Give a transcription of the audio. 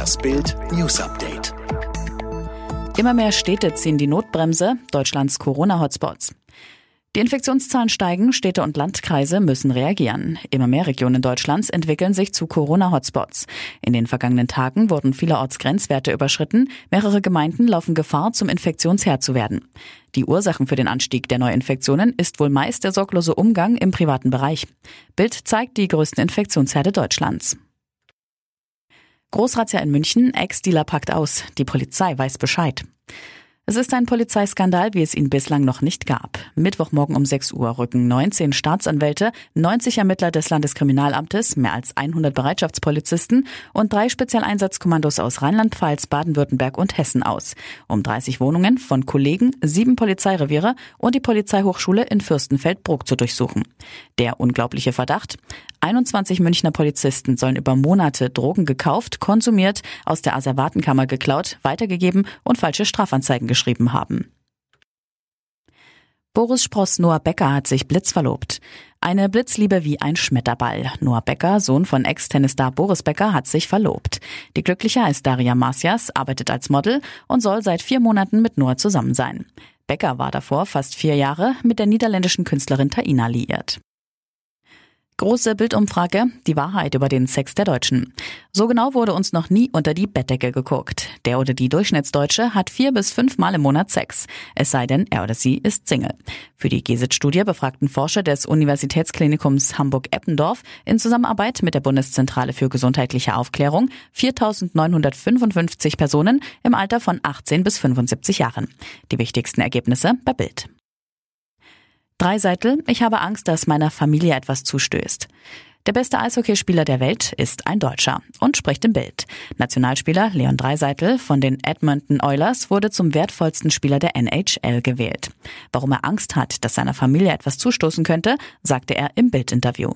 Das Bild News Update. Immer mehr Städte ziehen die Notbremse Deutschlands Corona-Hotspots. Die Infektionszahlen steigen, Städte und Landkreise müssen reagieren. Immer mehr Regionen Deutschlands entwickeln sich zu Corona-Hotspots. In den vergangenen Tagen wurden vielerorts Grenzwerte überschritten. Mehrere Gemeinden laufen Gefahr, zum Infektionsherd zu werden. Die Ursachen für den Anstieg der Neuinfektionen ist wohl meist der sorglose Umgang im privaten Bereich. Bild zeigt die größten Infektionsherde Deutschlands. Großrazzia in München, Ex-Dealer packt aus. Die Polizei weiß Bescheid. Es ist ein Polizeiskandal, wie es ihn bislang noch nicht gab. Mittwochmorgen um 6 Uhr rücken 19 Staatsanwälte, 90 Ermittler des Landeskriminalamtes, mehr als 100 Bereitschaftspolizisten und drei Spezialeinsatzkommandos aus Rheinland-Pfalz, Baden-Württemberg und Hessen aus, um 30 Wohnungen von Kollegen, sieben Polizeireviere und die Polizeihochschule in Fürstenfeldbruck zu durchsuchen. Der unglaubliche Verdacht? 21 Münchner Polizisten sollen über Monate Drogen gekauft, konsumiert, aus der Asservatenkammer geklaut, weitergegeben und falsche Strafanzeigen geschrieben haben. Boris Spross Noah Becker hat sich blitzverlobt. Eine Blitzliebe wie ein Schmetterball. Noah Becker, Sohn von Ex-Tennisstar Boris Becker, hat sich verlobt. Die Glückliche ist Daria Marcias, arbeitet als Model und soll seit vier Monaten mit Noah zusammen sein. Becker war davor fast vier Jahre mit der niederländischen Künstlerin Taina liiert. Große Bildumfrage, die Wahrheit über den Sex der Deutschen. So genau wurde uns noch nie unter die Bettdecke geguckt. Der oder die Durchschnittsdeutsche hat vier bis fünf Mal im Monat Sex. Es sei denn, er oder sie ist Single. Für die GESIT-Studie befragten Forscher des Universitätsklinikums Hamburg-Eppendorf in Zusammenarbeit mit der Bundeszentrale für gesundheitliche Aufklärung 4.955 Personen im Alter von 18 bis 75 Jahren. Die wichtigsten Ergebnisse bei Bild. Dreiseitel, ich habe Angst, dass meiner Familie etwas zustößt. Der beste Eishockeyspieler der Welt ist ein Deutscher und spricht im Bild. Nationalspieler Leon Dreiseitel von den Edmonton Oilers wurde zum wertvollsten Spieler der NHL gewählt. Warum er Angst hat, dass seiner Familie etwas zustoßen könnte, sagte er im Bildinterview.